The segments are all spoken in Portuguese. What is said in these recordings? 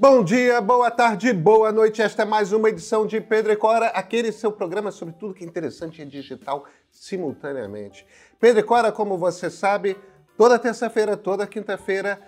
Bom dia, boa tarde, boa noite. Esta é mais uma edição de Pedro e Cora, aquele seu programa sobre tudo que é interessante e digital simultaneamente. Pedro e Cora, como você sabe, toda terça-feira, toda quinta-feira,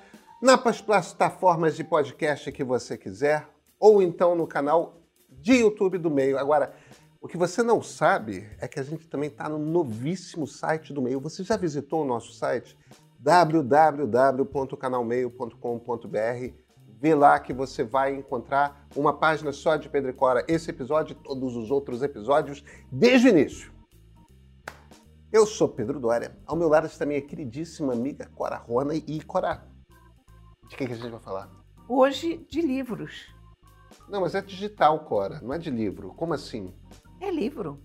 nas plataformas de podcast que você quiser, ou então no canal de YouTube do Meio. Agora, o que você não sabe é que a gente também está no novíssimo site do Meio. Você já visitou o nosso site? www.canalmeio.com.br Vê lá que você vai encontrar uma página só de Pedro e Cora. Esse episódio e todos os outros episódios desde o início. Eu sou Pedro Dória. Ao meu lado está minha queridíssima amiga Cora Rona e Cora. De que, que a gente vai falar? Hoje de livros. Não, mas é digital, Cora, não é de livro. Como assim? É livro.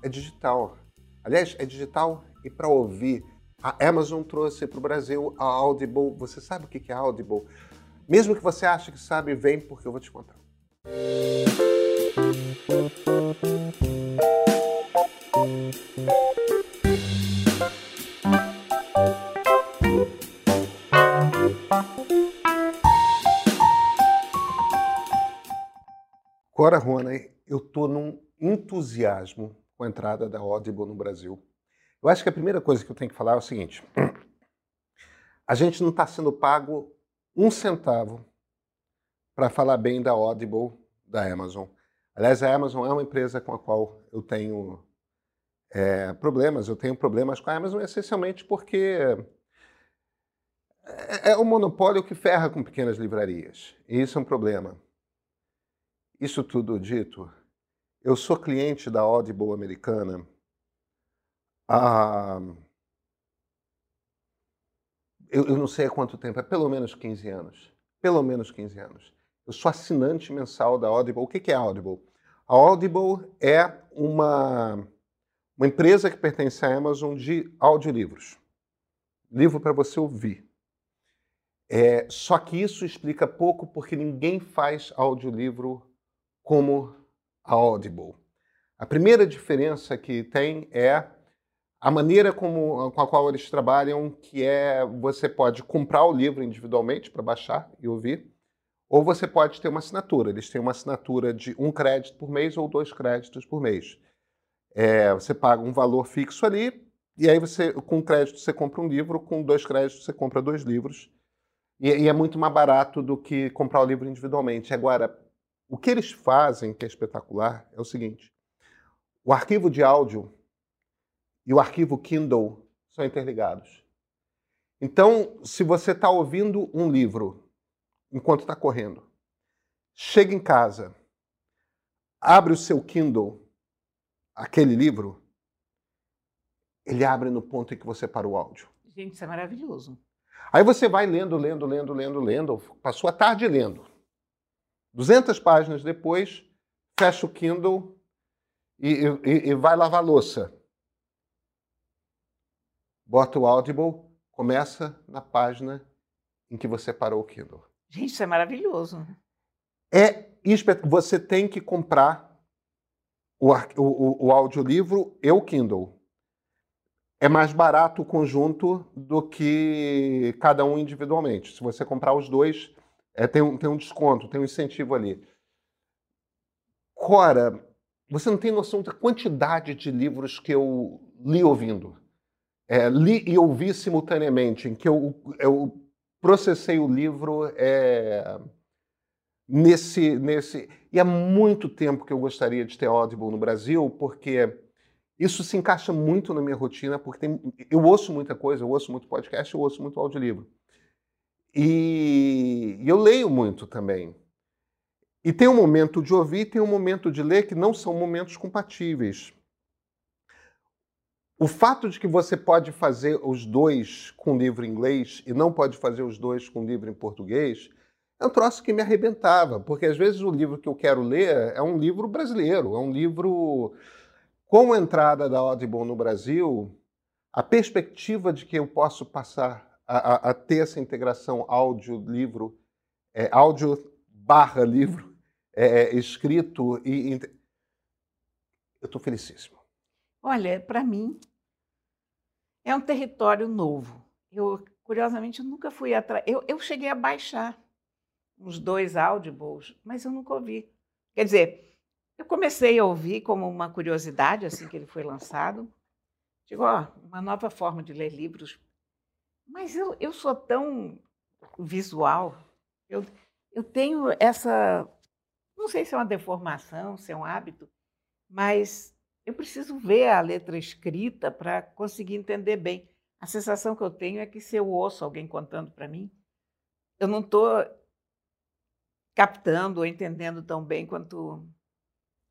É digital. Aliás, é digital e para ouvir. A Amazon trouxe para o Brasil a Audible. Você sabe o que é Audible? Mesmo que você ache que sabe, vem porque eu vou te contar. Cora Roney, eu tô num entusiasmo com a entrada da Audible no Brasil. Eu acho que a primeira coisa que eu tenho que falar é o seguinte: a gente não está sendo pago um centavo para falar bem da Audible da Amazon. Aliás, a Amazon é uma empresa com a qual eu tenho é, problemas. Eu tenho problemas com a Amazon essencialmente porque é, é um monopólio que ferra com pequenas livrarias. E isso é um problema. Isso tudo dito, eu sou cliente da Audible americana há eu, eu, não sei há quanto tempo, é pelo menos 15 anos. Pelo menos 15 anos. Eu sou assinante mensal da Audible. O que é a Audible? A Audible é uma, uma empresa que pertence à Amazon de audiolivros. Livro para você ouvir. É, só que isso explica pouco porque ninguém faz audiolivro como a Audible. A primeira diferença que tem é a maneira como, com a qual eles trabalham, que é você pode comprar o livro individualmente para baixar e ouvir, ou você pode ter uma assinatura. Eles têm uma assinatura de um crédito por mês ou dois créditos por mês. É, você paga um valor fixo ali, e aí você, com crédito, você compra um livro, com dois créditos, você compra dois livros. E, e é muito mais barato do que comprar o livro individualmente. Agora, o que eles fazem, que é espetacular, é o seguinte: o arquivo de áudio e o arquivo Kindle são interligados. Então, se você está ouvindo um livro enquanto está correndo, chega em casa, abre o seu Kindle, aquele livro, ele abre no ponto em que você parou o áudio. Gente, isso é maravilhoso. Aí você vai lendo, lendo, lendo, lendo, lendo, passou a tarde lendo. 200 páginas depois, fecha o Kindle e, e, e vai lavar louça bota o Audible, começa na página em que você parou o Kindle. Gente, isso é maravilhoso. É você tem que comprar o, o, o audiolivro e o Kindle. É mais barato o conjunto do que cada um individualmente. Se você comprar os dois, é, tem, um, tem um desconto, tem um incentivo ali. Cora, você não tem noção da quantidade de livros que eu li ouvindo é, li e ouvi simultaneamente, em que eu, eu processei o livro é, nesse, nesse. E há muito tempo que eu gostaria de ter Audible no Brasil, porque isso se encaixa muito na minha rotina, porque tem, eu ouço muita coisa, eu ouço muito podcast, eu ouço muito audiolivro. E, e eu leio muito também. E tem um momento de ouvir, tem um momento de ler que não são momentos compatíveis. O fato de que você pode fazer os dois com livro em inglês e não pode fazer os dois com livro em português é um troço que me arrebentava, porque às vezes o livro que eu quero ler é um livro brasileiro, é um livro com a entrada da Audible no Brasil, a perspectiva de que eu posso passar a, a, a ter essa integração áudio-livro, é, áudio barra livro, é, é escrito e, e eu estou felicíssimo. Olha, para mim, é um território novo. Eu, curiosamente, nunca fui atrás. Eu, eu cheguei a baixar uns dois audibles, mas eu nunca ouvi. Quer dizer, eu comecei a ouvir como uma curiosidade assim que ele foi lançado. Digo, ó, uma nova forma de ler livros. Mas eu, eu sou tão visual, eu, eu tenho essa. Não sei se é uma deformação, se é um hábito, mas eu preciso ver a letra escrita para conseguir entender bem. A sensação que eu tenho é que se eu ouço alguém contando para mim, eu não estou captando ou entendendo tão bem quanto,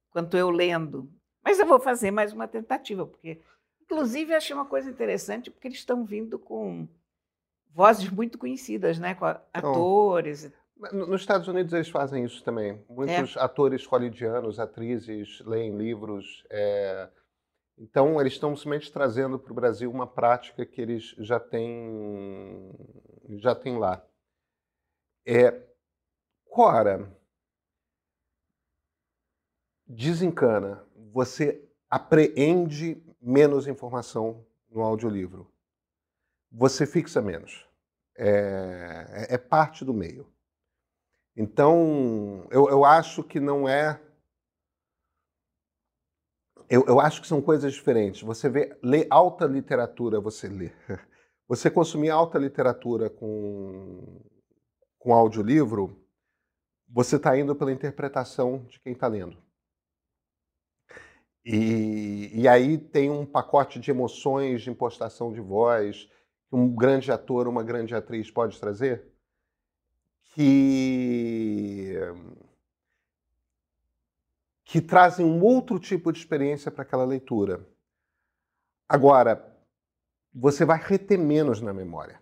quanto eu lendo. Mas eu vou fazer mais uma tentativa, porque, inclusive, achei uma coisa interessante, porque eles estão vindo com vozes muito conhecidas, né? com atores. Nos Estados Unidos eles fazem isso também. Muitos é. atores hollywoodianos, atrizes, leem livros. É... Então, eles estão simplesmente trazendo para o Brasil uma prática que eles já têm, já têm lá. É... Cora, desencana. Você apreende menos informação no audiolivro. Você fixa menos. É, é, é parte do meio. Então, eu, eu acho que não é. Eu, eu acho que são coisas diferentes. Você vê, ler alta literatura, você lê. Você consumir alta literatura com, com audiolivro, você está indo pela interpretação de quem está lendo. E, e aí tem um pacote de emoções, de impostação de voz, que um grande ator, uma grande atriz pode trazer, que que trazem um outro tipo de experiência para aquela leitura. Agora, você vai reter menos na memória.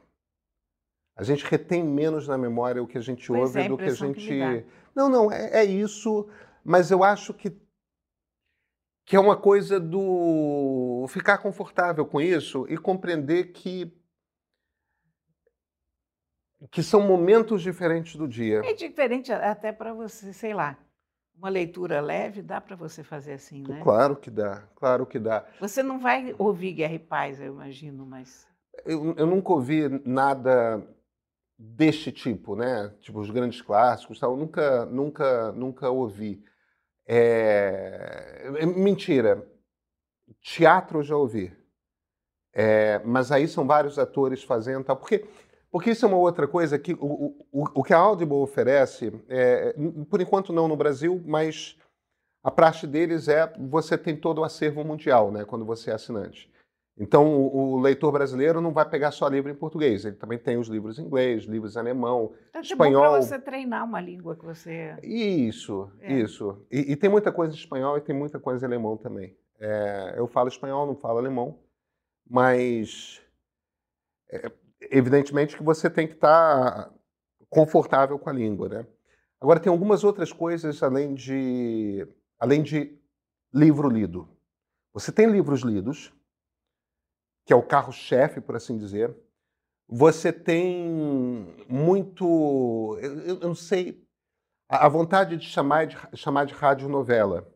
A gente retém menos na memória o que a gente pois ouve é, do que a gente. Que não, não, é, é, isso, mas eu acho que, que é uma coisa do ficar confortável com isso e compreender que que são momentos diferentes do dia. É diferente até para você, sei lá, uma leitura leve, dá para você fazer assim, né? Claro que dá, claro que dá. Você não vai ouvir Guerra e Paz, eu imagino, mas... Eu, eu nunca ouvi nada deste tipo, né? Tipo os grandes clássicos, tal. nunca, nunca, nunca ouvi. É... Mentira. Teatro eu já ouvi. É... Mas aí são vários atores fazendo, tal. Porque porque isso é uma outra coisa que o, o, o que a Audible oferece, é, por enquanto não no Brasil, mas a praxe deles é você tem todo o acervo mundial, né, quando você é assinante. Então, o, o leitor brasileiro não vai pegar só livro em português, ele também tem os livros em inglês, livros em alemão, então, espanhol. É para você treinar uma língua que você. Isso, é. isso. E, e, tem muita coisa em espanhol e tem muita coisa em alemão também. É, eu falo espanhol, não falo alemão, mas é, evidentemente que você tem que estar tá confortável com a língua, né? Agora tem algumas outras coisas além de além de livro lido. Você tem livros lidos, que é o carro-chefe, por assim dizer. Você tem muito, eu, eu não sei, a vontade de chamar de chamar de radionovela,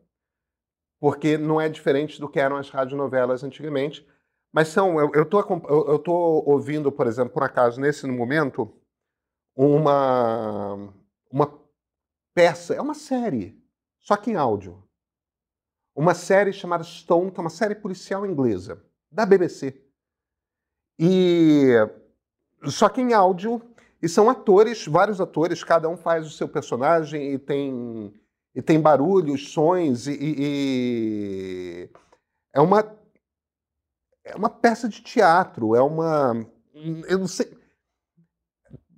porque não é diferente do que eram as radionovelas antigamente. Mas são, eu estou eu, tô ouvindo, por exemplo, por acaso, nesse momento, uma, uma peça, é uma série, só que em áudio. Uma série chamada Stone, é uma série policial inglesa, da BBC. E só que em áudio, e são atores, vários atores, cada um faz o seu personagem e tem, e tem barulhos, sons, e, e, e é uma é uma peça de teatro, é uma. Eu não sei.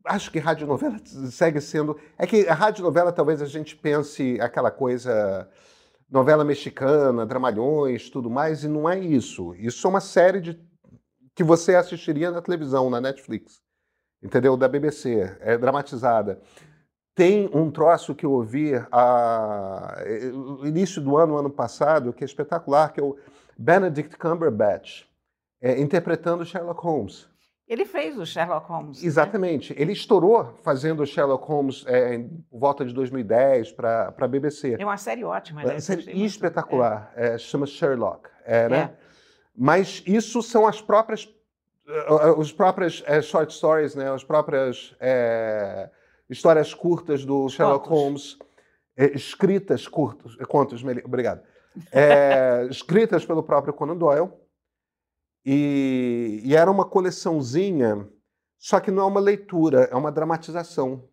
Acho que radionovela segue sendo. É que a radionovela talvez a gente pense aquela coisa. novela mexicana, dramalhões, tudo mais, e não é isso. Isso é uma série de que você assistiria na televisão, na Netflix. Entendeu? Da BBC. É dramatizada. Tem um troço que eu ouvi a, no início do ano, ano passado, que é espetacular, que é o Benedict Cumberbatch é, interpretando Sherlock Holmes. Ele fez o Sherlock Holmes. Né? Exatamente. Né? Ele estourou fazendo o Sherlock Holmes é, em volta de 2010 para a BBC. É uma série ótima. É uma série espetacular. É. chama Sherlock. É, né? É. Mas isso são as próprias, os próprias short stories, né? as próprias histórias curtas do Sherlock Contos. Holmes, é, escritas curtos, é, contos, obrigado, É, escritas pelo próprio Conan Doyle. E, e era uma coleçãozinha, só que não é uma leitura, é uma dramatização,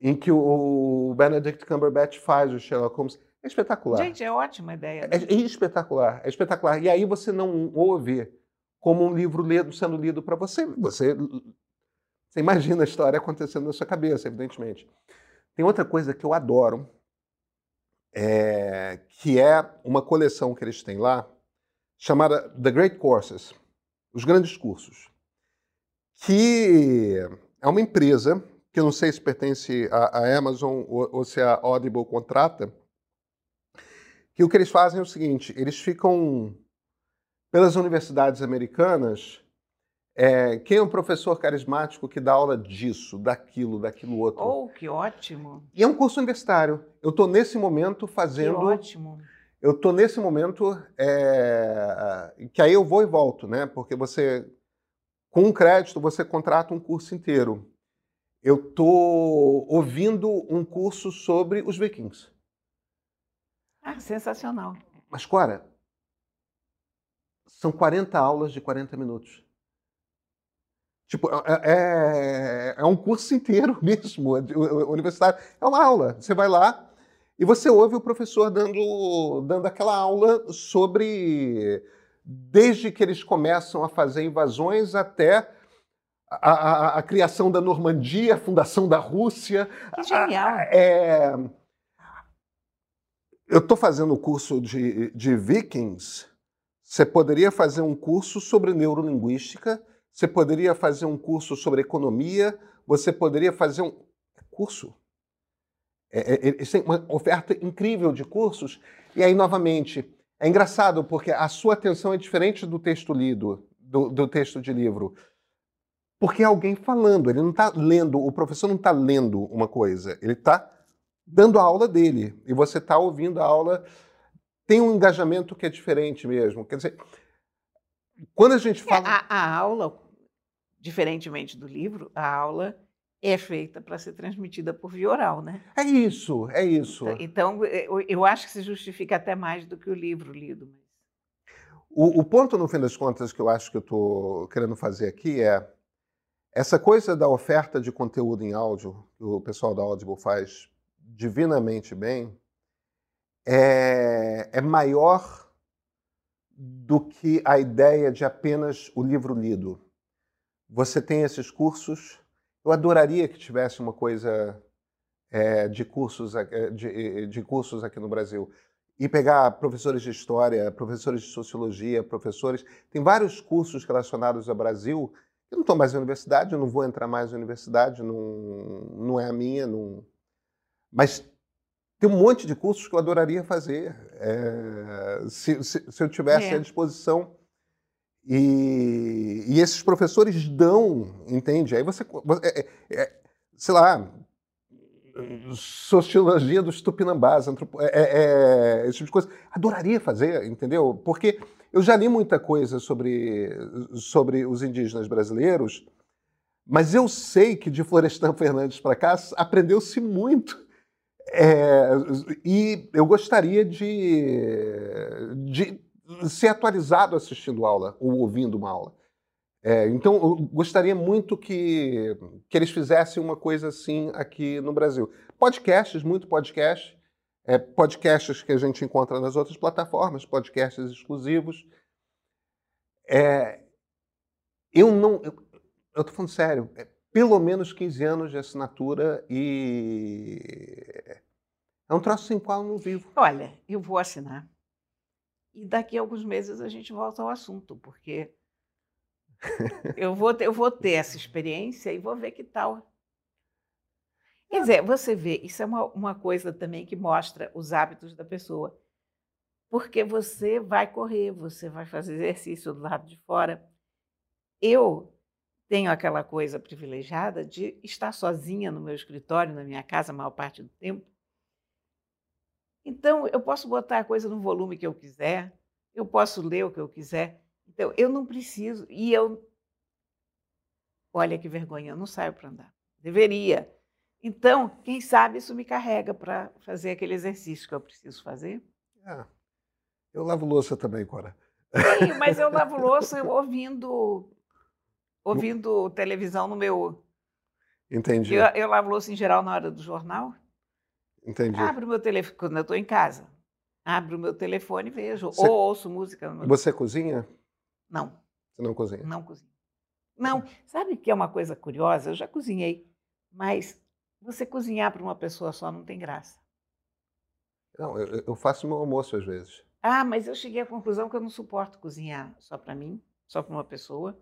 em que o, o Benedict Cumberbatch faz o Sherlock Holmes. É espetacular. Gente, é ótima ideia. né? É, é espetacular, é espetacular. E aí você não ouve como um livro lido, sendo lido para você. você. Você imagina a história acontecendo na sua cabeça, evidentemente. Tem outra coisa que eu adoro, é, que é uma coleção que eles têm lá, chamada The Great Courses, os grandes cursos, que é uma empresa que eu não sei se pertence à, Amazon ou, ou se a Audible contrata, que o que eles fazem é o seguinte: eles ficam pelas universidades americanas. é, quem é um professor carismático que dá aula disso, daquilo, daquilo outro? Oh, que ótimo. E é um curso universitário. Eu estou nesse momento Que fazendo. ótimo. Eu estou nesse momento é, que aí eu vou e volto, né? Porque você, com um crédito, você contrata um curso inteiro. Eu estou ouvindo um curso sobre os vikings. Ah, sensacional. Mas, Cora, são 40 aulas de 40 minutos. Tipo, é, é- é um curso inteiro mesmo, é universitário. É uma aula. Você vai lá e você ouve o professor dando, dando aquela aula sobre. Desde que eles começam a fazer invasões até a, a- a criação da Normandia, a fundação da Rússia. Que genial. É, eu estou fazendo o curso de, de Vikings. Você poderia fazer um curso sobre neurolinguística, você poderia fazer um curso sobre economia, você poderia fazer um curso. É, é, eles têm uma oferta incrível de cursos. E aí, novamente, é engraçado porque a sua atenção é diferente do texto lido, do, do texto de livro. Porque é alguém falando, ele não está lendo, o professor não está lendo uma coisa, ele está dando a aula dele. E você está ouvindo a aula. Tem um engajamento que é diferente mesmo. Quer dizer, quando a gente É, fala. a, a aula, diferentemente do livro, a aula é feita para ser transmitida por via oral, né? É isso, é isso. Então, eu, eu acho que se justifica até mais do que o livro lido. O, o ponto, no fim das contas, que eu acho que eu estou querendo fazer aqui é essa coisa da oferta de conteúdo em áudio, que o pessoal da Audible faz divinamente bem, é, é maior do que a ideia de apenas o livro lido. Você tem esses cursos. Eu adoraria que tivesse uma coisa é, de, cursos, é, de, de cursos aqui no Brasil e pegar professores de história, professores de sociologia, professores. Tem vários cursos relacionados ao Brasil. Eu não estou mais na universidade, eu não vou entrar mais na universidade, não, não é a minha. Não... Mas tem um monte de cursos que eu adoraria fazer, é, se, se, se eu tivesse É. à disposição. E, e esses professores dão, entende? Aí você, é, é, é, sei lá, sociologia dos tupinambás, antropo- é, é, é, esse tipo de coisa. Adoraria fazer, entendeu? Porque eu já li muita coisa sobre, sobre os indígenas brasileiros, mas eu sei que de Florestan Fernandes para cá aprendeu-se muito. É, e eu gostaria de, de ser atualizado assistindo aula ou ouvindo uma aula. É, então, eu gostaria muito que, que eles fizessem uma coisa assim aqui no Brasil. Podcasts, muito podcast. É, podcasts que a gente encontra nas outras plataformas, podcasts exclusivos. É, eu não. Eu, tô falando sério. É, pelo menos 15 anos de assinatura e. É um troço sem qual eu não vivo. Olha, eu vou assinar. E daqui a alguns meses a gente volta ao assunto, porque eu vou ter, eu vou ter essa experiência e vou ver que tal. Quer dizer, você vê, isso é uma, uma coisa também que mostra os hábitos da pessoa. Porque você vai correr, você vai fazer exercício do lado de fora. Eu tenho aquela coisa privilegiada de estar sozinha no meu escritório, na minha casa, a maior parte do tempo. Então, eu posso botar a coisa no volume que eu quiser, eu posso ler o que eu quiser. Então, eu não preciso. E eu. Olha que vergonha, eu não saio para andar. Deveria. Então, quem sabe isso me carrega para fazer aquele exercício que eu preciso fazer. É. Eu lavo louça também, Cora. Sim, mas eu lavo louça ouvindo, ouvindo televisão no meu. Entendi. Eu, eu lavo louça em geral na hora do jornal. Entendi. Abro o meu telefone quando eu estou em casa. Abro o meu telefone e vejo. Você... Ou ouço música. No meu... Você cozinha? Não. Você não cozinha? Não cozinho. Não. Sabe que é uma coisa curiosa? Eu já cozinhei, mas você cozinhar para uma pessoa só não tem graça. Não, eu, eu faço meu almoço às vezes. Ah, mas eu cheguei à conclusão que eu não suporto cozinhar só para mim, só para uma pessoa.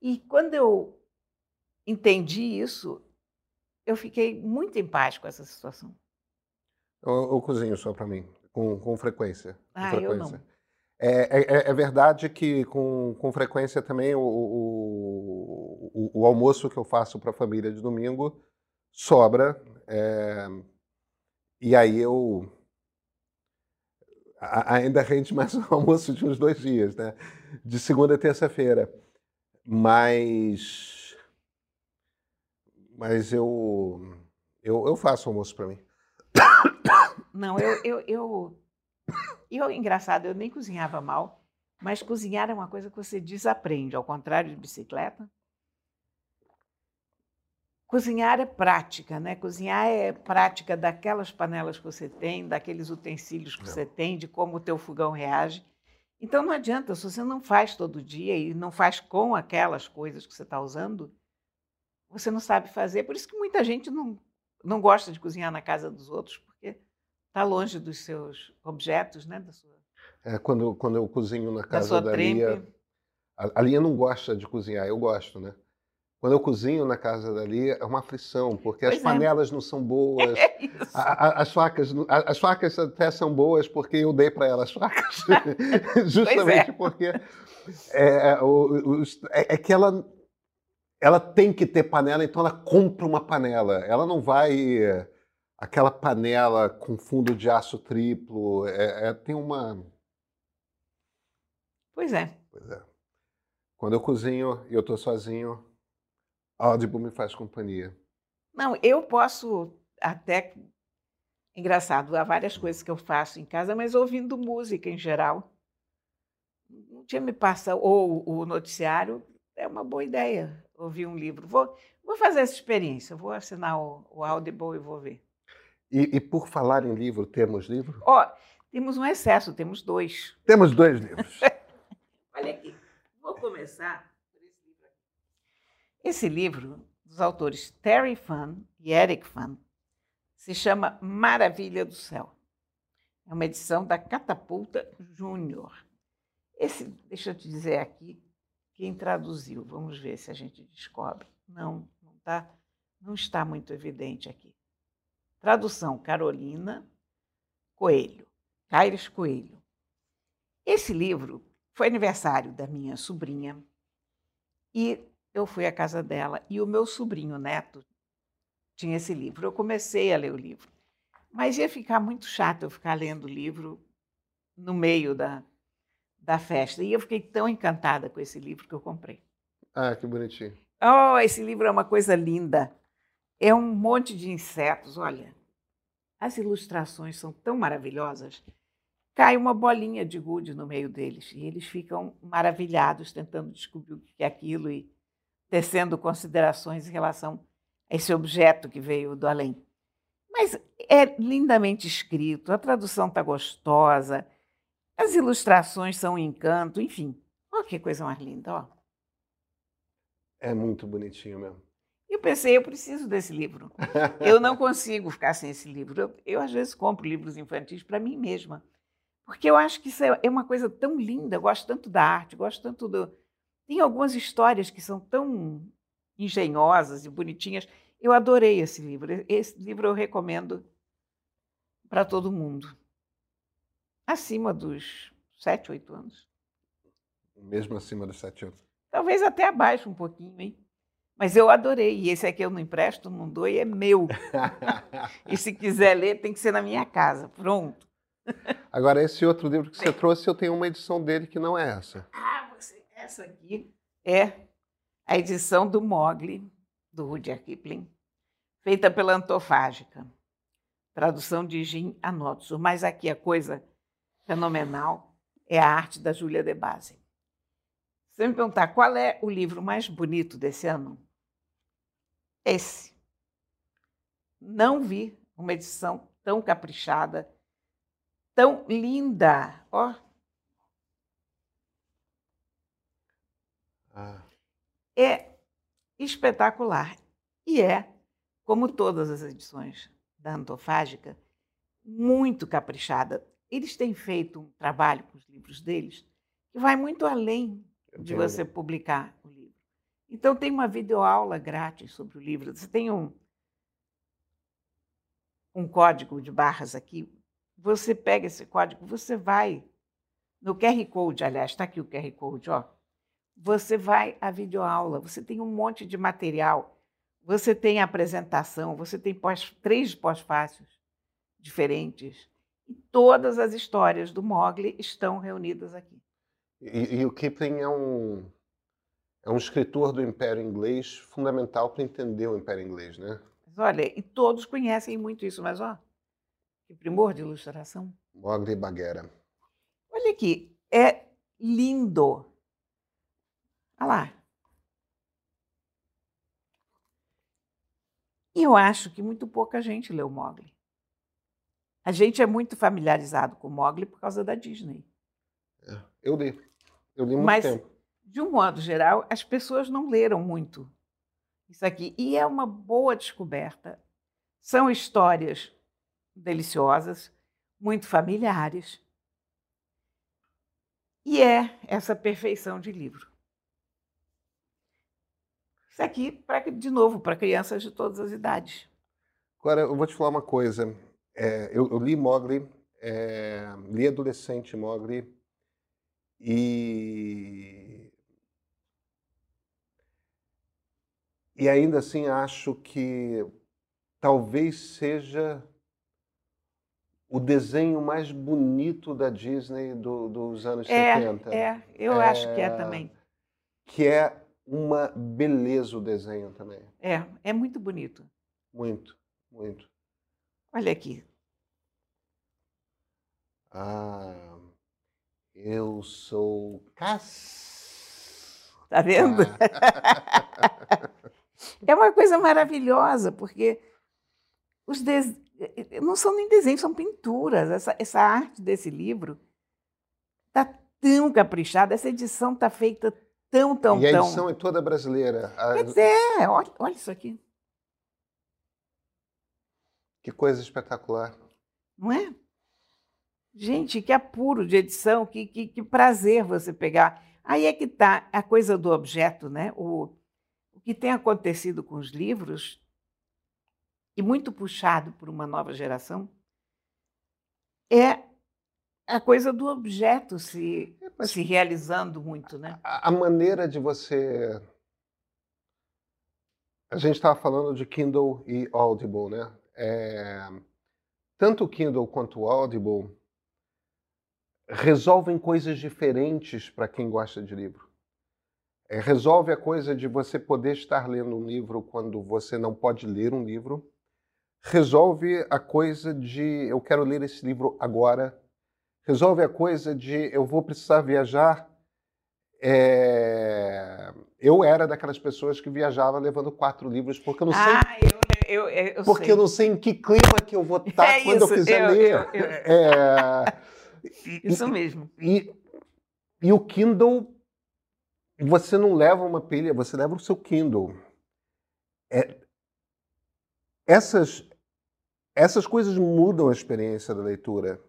E quando eu entendi isso, eu fiquei muito em paz com essa situação. Eu, eu cozinho só para mim, com, com frequência. Com ah, frequência. eu não. É, é, é, verdade que com, com frequência também o, o, o, o almoço que eu faço para a família de domingo sobra. É, e aí eu ainda rende mais um almoço de uns dois dias, né? De segunda a terça-feira. Mas. Mas eu, eu, eu faço almoço para mim. Não, eu, eu, eu, eu. Engraçado, eu nem cozinhava mal, mas cozinhar é uma coisa que você desaprende, ao contrário de bicicleta. Cozinhar é prática, né? Cozinhar é prática daquelas panelas que você tem, daqueles utensílios que não. você tem, de como o teu fogão reage. Então não adianta, se você não faz todo dia e não faz com aquelas coisas que você está usando, você não sabe fazer. Por isso que muita gente não, não gosta de cozinhar na casa dos outros, porque está longe dos seus objetos, né? Da sua, é, quando, quando eu cozinho na casa da, da Lia, a, a Lia não gosta de cozinhar, eu gosto, né? Quando eu cozinho na casa dali, é uma aflição, porque pois as é. panelas não são boas. É a, a, as, facas, as facas até são boas porque eu dei para elas facas. Justamente é. porque é, o, o, é, é, que ela, ela tem que ter panela, então ela compra uma panela. Ela não vai. Aquela panela com fundo de aço triplo. É, é tem uma. Pois é. Pois é. Quando eu cozinho e eu estou sozinho, Audible me faz companhia. Não, eu posso até. Engraçado, há várias coisas que eu faço em casa, mas ouvindo música em geral. Não tinha me passado. Ou o noticiário é uma boa ideia. Ouvir um livro. Vou, vou fazer essa experiência, vou assinar o, o Audible e vou ver. E, e por falar em livro, temos livro? Ó, oh, temos um excesso, temos dois. Temos dois livros. Olha aqui, vou começar esse livro, dos autores Terry Fan e Eric Fan, se chama Maravilha do Céu. É uma edição da Catapulta Júnior. Esse, deixa eu te dizer aqui, quem traduziu. Vamos ver se a gente descobre. Não, não, tá, não está muito evidente aqui. Tradução Carolina Coelho, Caires Coelho. Esse livro foi aniversário da minha sobrinha e eu fui à casa dela e o meu sobrinho neto tinha esse livro. Eu comecei a ler o livro, mas ia ficar muito chato eu ficar lendo o livro no meio da, da festa. E eu fiquei tão encantada com esse livro que eu comprei. Ah, que bonitinho. Oh, esse livro é uma coisa linda. É um monte de insetos, olha. As ilustrações são tão maravilhosas. Cai uma bolinha de gude no meio deles e eles ficam maravilhados tentando descobrir o que é aquilo e tecendo considerações em relação a esse objeto que veio do além. Mas é lindamente escrito, a tradução está gostosa, as ilustrações são um encanto, enfim. Olha que coisa mais linda, ó. É muito bonitinho mesmo. Eu pensei, eu preciso desse livro. Eu não consigo ficar sem esse livro. Eu, eu às vezes, compro livros infantis para mim mesma, porque eu acho que isso é, é uma coisa tão linda. Eu gosto tanto da arte, gosto tanto do, tem algumas histórias que são tão engenhosas e bonitinhas. Eu adorei esse livro. Esse livro eu recomendo para todo mundo. Acima dos sete, oito anos. Mesmo acima dos sete anos. Talvez até abaixo um pouquinho, hein? Mas eu adorei. E esse aqui eu não empresto, não dou e é meu. e se quiser ler, tem que ser na minha casa. Pronto. Agora, esse outro livro que você trouxe, eu tenho uma edição dele que não é essa. Essa aqui é a edição do Mogli, do Rudyard Kipling. feita pela Antofágica. Tradução de Jim Anotso. Mas aqui a coisa fenomenal é a arte da Júlia de Base. Você me perguntar qual é o livro mais bonito desse ano, esse. Não vi uma edição tão caprichada, tão linda. Ó. Ah. É espetacular. E é, como todas as edições da Antofágica, muito caprichada. Eles têm feito um trabalho com os livros deles que vai muito além de você publicar o livro. Então, tem uma videoaula grátis sobre o livro. Você tem um, um código de barras aqui. Você pega esse código, você vai no QR Code, aliás, está aqui o QR Code, ó. Você vai à videoaula, você tem um monte de material, você tem a apresentação, você tem pós, três pós-fácios diferentes. E todas as histórias do Mogli estão reunidas aqui. E, e o Kipling é um, é um escritor do Império Inglês fundamental para entender o Império Inglês, né? Mas olha, e todos conhecem muito isso, mas ó, que primor de ilustração. Mogli Baguera. Olha aqui, é lindo. Olha lá. E eu acho que muito pouca gente leu Mogli. A gente é muito familiarizado com Mogli por causa da Disney. É, eu li. Eu li muito Mas, tempo. de um modo geral, as pessoas não leram muito isso aqui. E é uma boa descoberta. São histórias deliciosas, muito familiares. E é essa perfeição de livro. Isso aqui, pra, de novo, para crianças de todas as idades. Agora, eu vou te falar uma coisa. É, eu, eu, li Mogli, é, li adolescente Mogli, e, e ainda assim acho que talvez seja o desenho mais bonito da Disney do, dos anos é, 70. É, eu é, acho que é também. Que é uma beleza o desenho também. É, é muito bonito. Muito, muito. Olha aqui. Ah. Eu sou Cass. Tá vendo? é uma coisa maravilhosa, porque os de... não são nem desenhos, são pinturas. Essa, essa arte desse livro está tão caprichada, essa edição está feita tão, tão, e tão. a edição é toda brasileira. Quer dizer, olha, olha isso aqui. Que coisa espetacular. Não é? Gente, que apuro de edição, que, que, que prazer você pegar. Aí é que está a coisa do objeto, né? O, o que tem acontecido com os livros, e muito puxado por uma nova geração, é a coisa do objeto se, é, se realizando muito, né? A, a maneira de você. A gente estava falando de Kindle e Audible, né? É... Tanto o Kindle quanto o Audible resolvem coisas diferentes para quem gosta de livro. É, resolve a coisa de você poder estar lendo um livro quando você não pode ler um livro. Resolve a coisa de eu quero ler esse livro agora. Resolve a coisa de eu vou precisar viajar. É... Eu era daquelas pessoas que viajava levando quatro livros porque eu não sei. Ah, eu, eu, eu porque sei. eu não sei em que clima que eu vou estar é quando isso, eu quiser ler. É... Isso mesmo. E, e o Kindle, você não leva uma pilha, você leva o seu Kindle. É, essas, essas coisas mudam a experiência da leitura.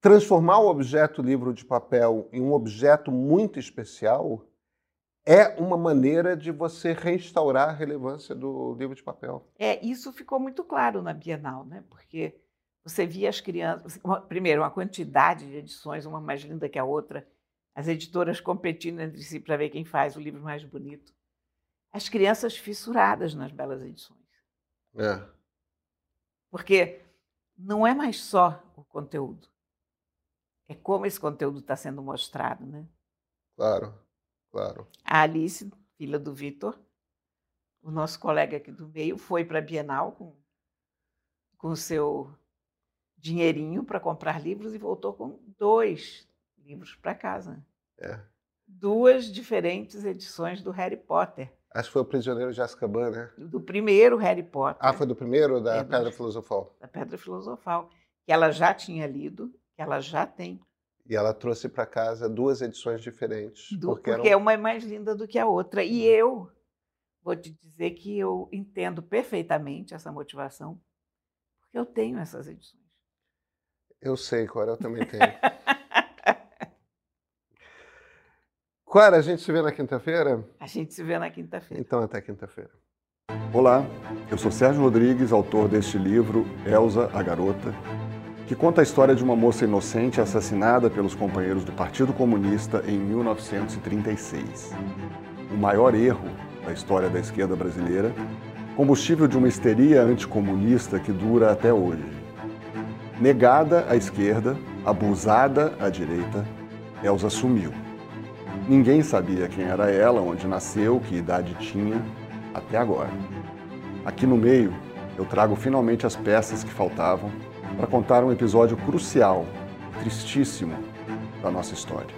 Transformar o objeto livro de papel em um objeto muito especial é uma maneira de você restaurar a relevância do livro de papel. É, isso ficou muito claro na Bienal, né? Porque você via as crianças, primeiro, uma quantidade de edições, uma mais linda que a outra, as editoras competindo entre si para ver quem faz o livro mais bonito. As crianças fissuradas nas belas edições. É. Porque não é mais só o conteúdo, é como esse conteúdo está sendo mostrado, né? Claro, claro. A Alice, filha do Vitor, o nosso colega aqui do meio, foi para a Bienal com, com o seu dinheirinho para comprar livros e voltou com dois livros para casa. É. Duas diferentes edições do Harry Potter. Acho que foi o Prisioneiro de Azkaban, né? Do primeiro Harry Potter. Ah, foi do primeiro, da É, do- Pedra Filosofal. Da Pedra Filosofal, que ela já tinha lido, que ela já tem. E ela trouxe para casa duas edições diferentes. Do- porque porque, eram... uma é mais linda do que a outra. E eu vou te dizer que eu entendo perfeitamente essa motivação, porque eu tenho essas edições. Eu sei, Cora, eu também tenho. Cora, a gente se vê na quinta-feira? A gente se vê na quinta-feira. Então, até quinta-feira. Olá, eu sou Sérgio Rodrigues, autor deste livro, Elsa, a Garota, que conta a história de uma moça inocente assassinada pelos companheiros do Partido Comunista em 1936. O maior erro da história da esquerda brasileira, combustível de uma histeria anticomunista que dura até hoje. Negada à esquerda, abusada à direita, Elsa sumiu. Ninguém sabia quem era ela, onde nasceu, que idade tinha, até agora. Aqui no meio, eu trago finalmente as peças que faltavam para contar um episódio crucial, tristíssimo da nossa história.